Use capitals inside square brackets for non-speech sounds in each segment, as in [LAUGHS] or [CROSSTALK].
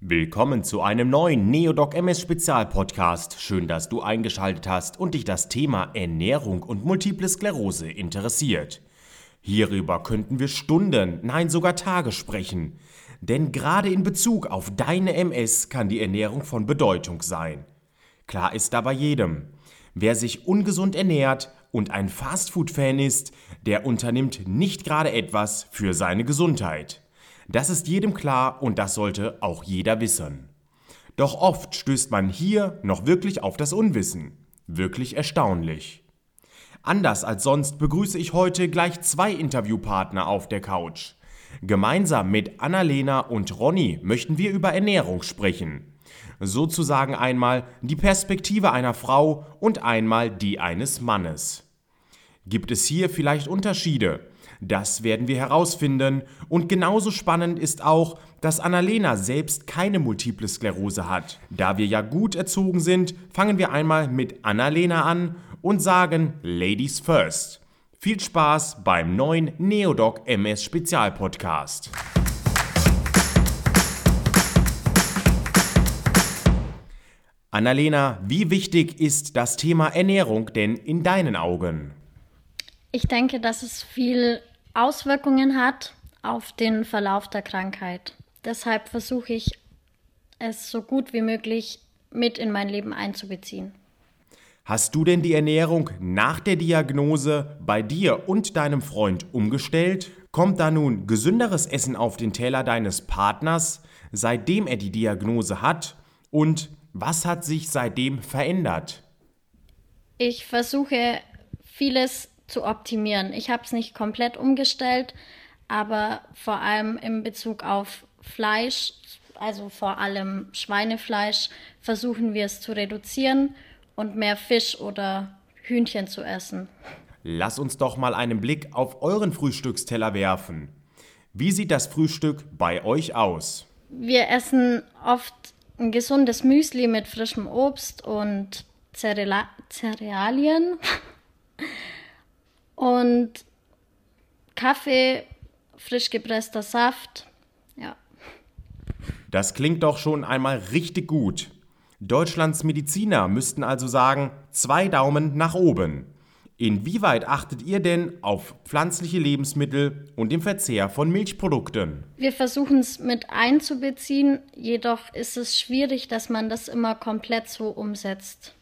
Willkommen zu einem neuen Neodoc MS Spezialpodcast. Schön, dass du eingeschaltet hast und dich das Thema Ernährung und Multiple Sklerose interessiert. Hierüber könnten wir Stunden, nein sogar Tage sprechen. Denn gerade in Bezug auf deine MS kann die Ernährung von Bedeutung sein. Klar ist da bei jedem. Wer sich ungesund ernährt und ein Fastfood-Fan ist, der unternimmt nicht gerade etwas für seine Gesundheit. Das ist jedem klar und das sollte auch jeder wissen. Doch oft stößt man hier noch wirklich auf das Unwissen. Wirklich erstaunlich. Anders als sonst begrüße ich heute gleich zwei Interviewpartner auf der Couch. Gemeinsam mit Annalena und Ronny möchten wir über Ernährung sprechen. Sozusagen einmal die Perspektive einer Frau und einmal die eines Mannes. Gibt es hier vielleicht Unterschiede? Das werden wir herausfinden. Und genauso spannend ist auch, dass Annalena selbst keine Multiple Sklerose hat. Da wir ja gut erzogen sind, fangen wir einmal mit Annalena an und sagen Ladies First. Viel Spaß beim neuen Neodoc MS Spezialpodcast. Annalena, wie wichtig ist das Thema Ernährung denn in deinen Augen? Ich denke, dass es viel Auswirkungen hat auf den Verlauf der Krankheit. Deshalb versuche ich es so gut wie möglich mit in mein Leben einzubeziehen. Hast du denn die Ernährung nach der Diagnose bei dir und deinem Freund umgestellt? Kommt da nun gesünderes Essen auf den Teller deines Partners, seitdem er die Diagnose hat? Und was hat sich seitdem verändert? Ich versuche vieles zu optimieren. Ich habe es nicht komplett umgestellt, aber vor allem in Bezug auf Fleisch, also vor allem Schweinefleisch, versuchen wir es zu reduzieren und mehr Fisch oder Hühnchen zu essen. Lass uns doch mal einen Blick auf euren Frühstücksteller werfen. Wie sieht das Frühstück bei euch aus? Wir essen oft ein gesundes Müsli mit frischem Obst und Cerealien. [LAUGHS] Und Kaffee, frisch gepresster Saft, ja. Das klingt doch schon einmal richtig gut. Deutschlands Mediziner müssten also sagen, zwei Daumen nach oben. Inwieweit achtet ihr denn auf pflanzliche Lebensmittel und den Verzehr von Milchprodukten? Wir versuchen es mit einzubeziehen, jedoch ist es schwierig, dass man das immer komplett so umsetzt.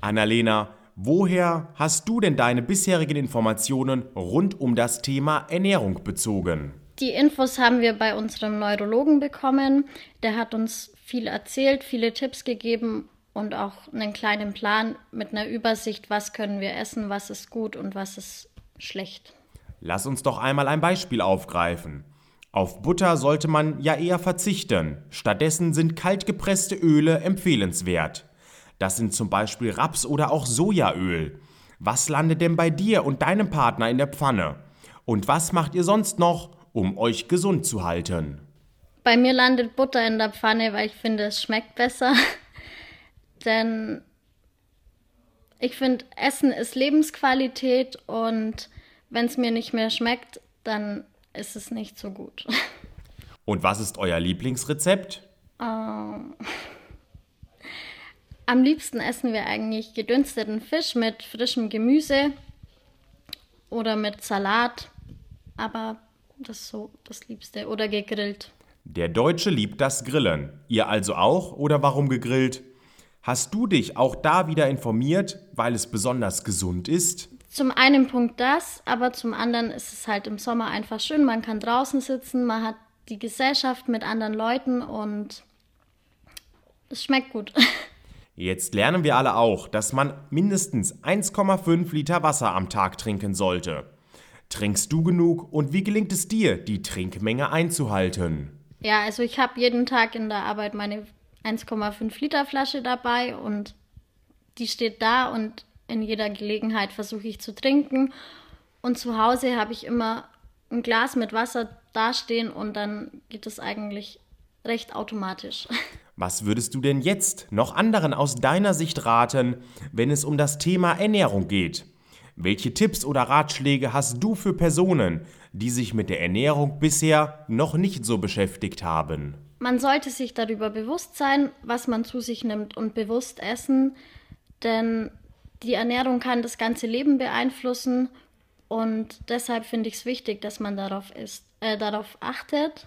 Annalena, Woher hast du denn deine bisherigen Informationen rund um das Thema Ernährung bezogen? Die Infos haben wir bei unserem Neurologen bekommen. Der hat uns viel erzählt, viele Tipps gegeben und auch einen kleinen Plan mit einer Übersicht, was können wir essen, was ist gut und was ist schlecht. Lass uns doch einmal ein Beispiel aufgreifen. Auf Butter sollte man ja eher verzichten. Stattdessen sind kaltgepresste Öle empfehlenswert. Das sind zum Beispiel Raps oder auch Sojaöl. Was landet denn bei dir und deinem Partner in der Pfanne? Und was macht ihr sonst noch, um euch gesund zu halten? Bei mir landet Butter in der Pfanne, weil ich finde, es schmeckt besser. [LAUGHS] Denn ich finde, Essen ist Lebensqualität und wenn es mir nicht mehr schmeckt, dann ist es nicht so gut. [LAUGHS] Und was ist euer Lieblingsrezept? Ähm. Am liebsten essen wir eigentlich gedünsteten Fisch mit frischem Gemüse oder mit Salat, aber das ist so das Liebste oder gegrillt. Der Deutsche liebt das Grillen. Ihr also auch oder warum gegrillt? Hast du dich auch da wieder informiert, weil es besonders gesund ist? Zum einen Punkt das, aber zum anderen ist es halt im Sommer einfach schön. Man kann draußen sitzen, man hat die Gesellschaft mit anderen Leuten und es schmeckt gut. [LAUGHS] Jetzt lernen wir alle auch, dass man mindestens 1,5 Liter Wasser am Tag trinken sollte. Trinkst du genug und wie gelingt es dir, die Trinkmenge einzuhalten? Ja, also ich habe jeden Tag in der Arbeit meine 1,5 Liter Flasche dabei und die steht da und in jeder Gelegenheit versuche ich zu trinken. Und zu Hause habe ich immer ein Glas mit Wasser dastehen und dann geht es eigentlich recht automatisch. [LAUGHS] Was würdest du denn jetzt noch anderen aus deiner Sicht raten, wenn es um das Thema Ernährung geht? Welche Tipps oder Ratschläge hast du für Personen, die sich mit der Ernährung bisher noch nicht so beschäftigt haben? man sollte sich darüber bewusst sein, was man zu sich nimmt und bewusst essen, denn die Ernährung kann das ganze Leben beeinflussen und deshalb finde ich es wichtig, dass man darauf, ist, äh, darauf achtet.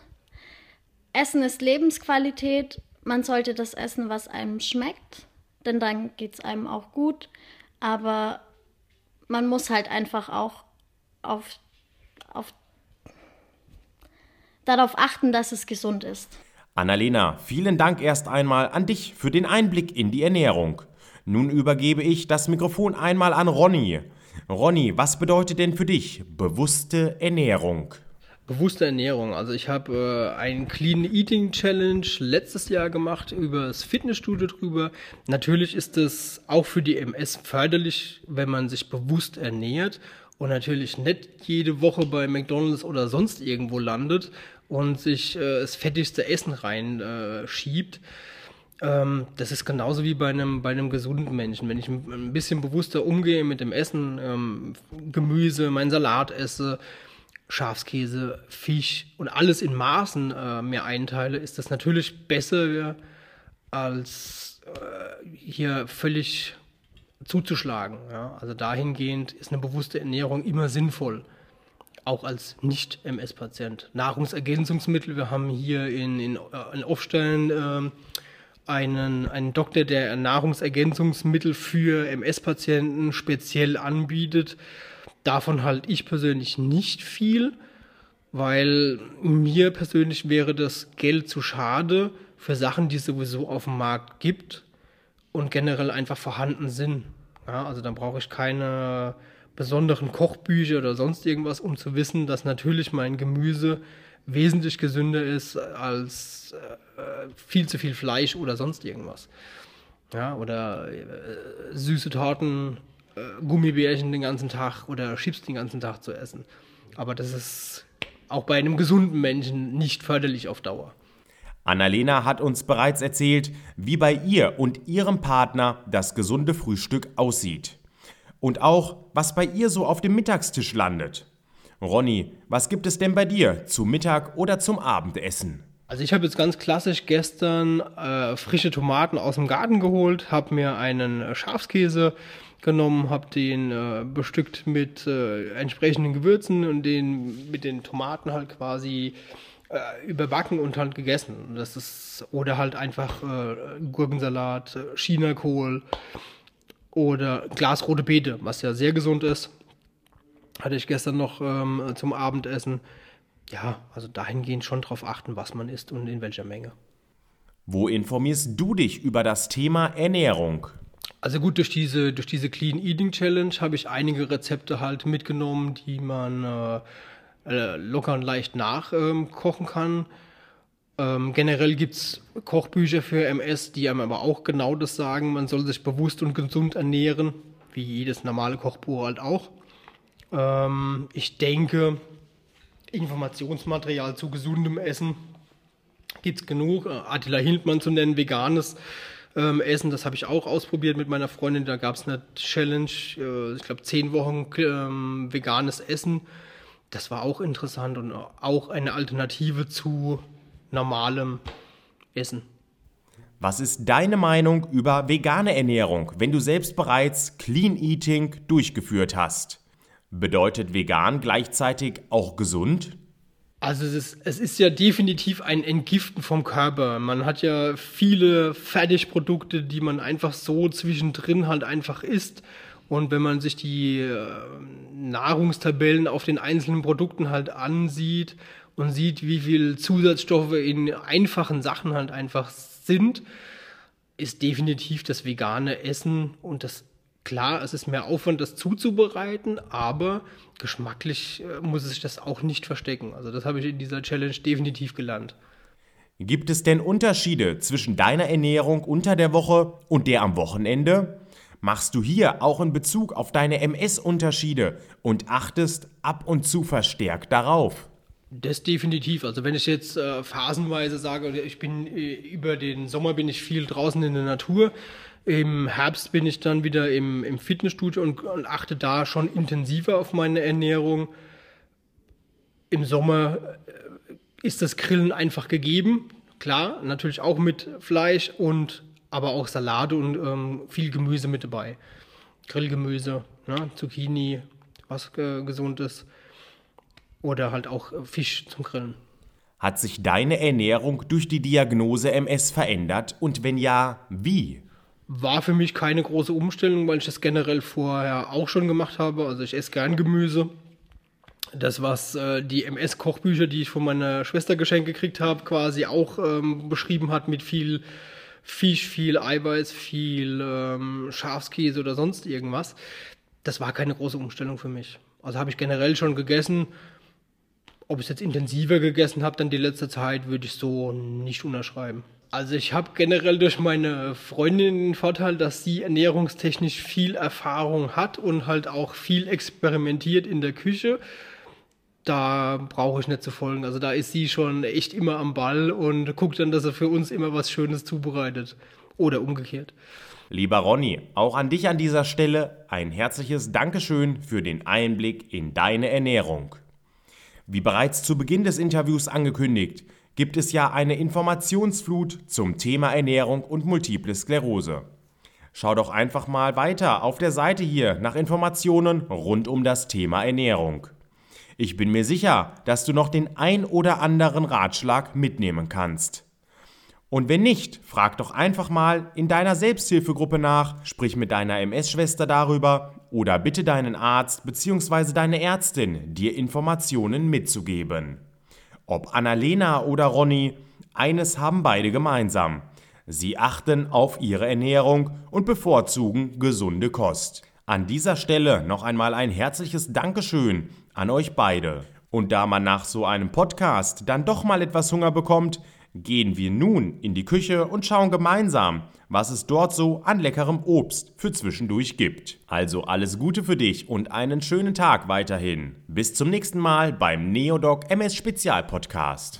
Essen ist Lebensqualität. Man sollte das essen, was einem schmeckt, denn dann geht es einem auch gut. Aber man muss halt einfach auch auf, auf, darauf achten, dass es gesund ist. Annalena, vielen Dank erst einmal an dich für den Einblick in die Ernährung. Nun übergebe ich das Mikrofon einmal an Ronny. Ronny, was bedeutet denn für dich bewusste Ernährung? Bewusste Ernährung. Also ich habe äh, einen Clean Eating Challenge letztes Jahr gemacht über das Fitnessstudio drüber. Natürlich ist es auch für die MS förderlich, wenn man sich bewusst ernährt und natürlich nicht jede Woche bei McDonald's oder sonst irgendwo landet und sich äh, das fettigste Essen reinschiebt. Äh, ähm, das ist genauso wie bei einem, bei einem gesunden Menschen. Wenn ich ein bisschen bewusster umgehe mit dem Essen, ähm, Gemüse, meinen Salat esse, Schafskäse, Fisch und alles in Maßen äh, mir einteile, ist das natürlich besser als äh, hier völlig zuzuschlagen. Ja? Also dahingehend ist eine bewusste Ernährung immer sinnvoll, auch als Nicht-MS-Patient. Nahrungsergänzungsmittel, wir haben hier in, in, äh, in Aufstellen äh, einen, einen Doktor, der Nahrungsergänzungsmittel für MS-Patienten speziell anbietet. Davon halte ich persönlich nicht viel, weil mir persönlich wäre das Geld zu schade für Sachen, die es sowieso auf dem Markt gibt und generell einfach vorhanden sind. Ja, also dann brauche ich keine besonderen Kochbücher oder sonst irgendwas, um zu wissen, dass natürlich mein Gemüse wesentlich gesünder ist als äh, viel zu viel Fleisch oder sonst irgendwas. Ja, oder äh, süße Torten äh, Gummibärchen den ganzen Tag oder Chips den ganzen Tag zu essen. Aber das ist auch bei einem gesunden Menschen nicht förderlich auf Dauer. Annalena hat uns bereits erzählt, wie bei ihr und ihrem Partner das gesunde Frühstück aussieht. Und auch, was bei ihr so auf dem Mittagstisch landet. Ronny, was gibt es denn bei dir zum Mittag oder zum Abendessen? Also ich habe jetzt ganz klassisch gestern äh, frische Tomaten aus dem Garten geholt, habe mir einen Schafskäse genommen, habe den äh, bestückt mit äh, entsprechenden Gewürzen und den mit den Tomaten halt quasi äh, überbacken und halt gegessen. Das ist oder halt einfach äh, Gurkensalat, äh, Chinakohl oder Glas rote Beete, was ja sehr gesund ist. Hatte ich gestern noch ähm, zum Abendessen. Ja, also dahingehend schon drauf achten, was man isst und in welcher Menge. Wo informierst du dich über das Thema Ernährung? Also gut, durch diese, durch diese Clean Eating Challenge habe ich einige Rezepte halt mitgenommen, die man äh, äh locker und leicht nachkochen ähm, kann. Ähm, generell gibt es Kochbücher für MS, die einem aber auch genau das sagen, man soll sich bewusst und gesund ernähren, wie jedes normale Kochbuch halt auch. Ähm, ich denke, Informationsmaterial zu gesundem Essen gibt es genug. Äh, Attila Hildmann zu nennen, veganes ähm, Essen. Das habe ich auch ausprobiert mit meiner Freundin. Da gab es eine Challenge, äh, ich glaube zehn Wochen ähm, veganes Essen. Das war auch interessant und auch eine Alternative zu normalem Essen. Was ist deine Meinung über vegane Ernährung, wenn du selbst bereits Clean Eating durchgeführt hast? Bedeutet vegan gleichzeitig auch gesund? Also es ist, es ist ja definitiv ein Entgiften vom Körper. Man hat ja viele Fertigprodukte, die man einfach so zwischendrin halt einfach isst. Und wenn man sich die äh, Nahrungstabellen auf den einzelnen Produkten halt ansieht und sieht, wie viel Zusatzstoffe in einfachen Sachen halt einfach sind, ist definitiv das vegane Essen und das Klar, es ist mehr Aufwand, das zuzubereiten, aber geschmacklich äh, muss es sich das auch nicht verstecken. Also das habe ich in dieser Challenge definitiv gelernt. Gibt es denn Unterschiede zwischen deiner Ernährung unter der Woche und der am Wochenende? Machst du hier auch in Bezug auf deine MS Unterschiede und achtest ab und zu verstärkt darauf? Das definitiv. Also wenn ich jetzt äh, phasenweise sage, ich bin äh, über den Sommer bin ich viel draußen in der Natur, im Herbst bin ich dann wieder im, im Fitnessstudio und, und achte da schon intensiver auf meine Ernährung. Im Sommer äh, ist das Grillen einfach gegeben Klar, natürlich auch mit Fleisch und aber auch Salate und ähm, viel Gemüse mit dabei. Grillgemüse, ne? Zucchini, was äh, gesundes. Oder halt auch Fisch zum Grillen. Hat sich deine Ernährung durch die Diagnose MS verändert und wenn ja, wie? War für mich keine große Umstellung, weil ich das generell vorher auch schon gemacht habe. Also ich esse gern Gemüse. Das, was äh, die MS-Kochbücher, die ich von meiner Schwester geschenkt gekriegt habe, quasi auch ähm, beschrieben hat mit viel Fisch, viel Eiweiß, viel ähm, Schafskäse oder sonst irgendwas. Das war keine große Umstellung für mich. Also habe ich generell schon gegessen. Ob ich es jetzt intensiver gegessen habe dann die letzte Zeit, würde ich so nicht unterschreiben. Also ich habe generell durch meine Freundin den Vorteil, dass sie ernährungstechnisch viel Erfahrung hat und halt auch viel experimentiert in der Küche da brauche ich nicht zu folgen. Also da ist sie schon echt immer am Ball und guckt dann, dass er für uns immer was Schönes zubereitet. Oder umgekehrt. Lieber Ronny, auch an dich an dieser Stelle ein herzliches Dankeschön für den Einblick in deine Ernährung. Wie bereits zu Beginn des Interviews angekündigt, gibt es ja eine Informationsflut zum Thema Ernährung und multiple Sklerose. Schau doch einfach mal weiter auf der Seite hier nach Informationen rund um das Thema Ernährung. Ich bin mir sicher, dass du noch den ein oder anderen Ratschlag mitnehmen kannst. Und wenn nicht, frag doch einfach mal in deiner Selbsthilfegruppe nach, sprich mit deiner MS-Schwester darüber oder bitte deinen Arzt bzw. deine Ärztin, dir Informationen mitzugeben. Ob Annalena oder Ronny, eines haben beide gemeinsam. Sie achten auf ihre Ernährung und bevorzugen gesunde Kost. An dieser Stelle noch einmal ein herzliches Dankeschön an euch beide. Und da man nach so einem Podcast dann doch mal etwas Hunger bekommt, gehen wir nun in die Küche und schauen gemeinsam, was es dort so an leckerem Obst für zwischendurch gibt. Also alles Gute für dich und einen schönen Tag weiterhin. Bis zum nächsten Mal beim Neodoc MS Spezial Podcast.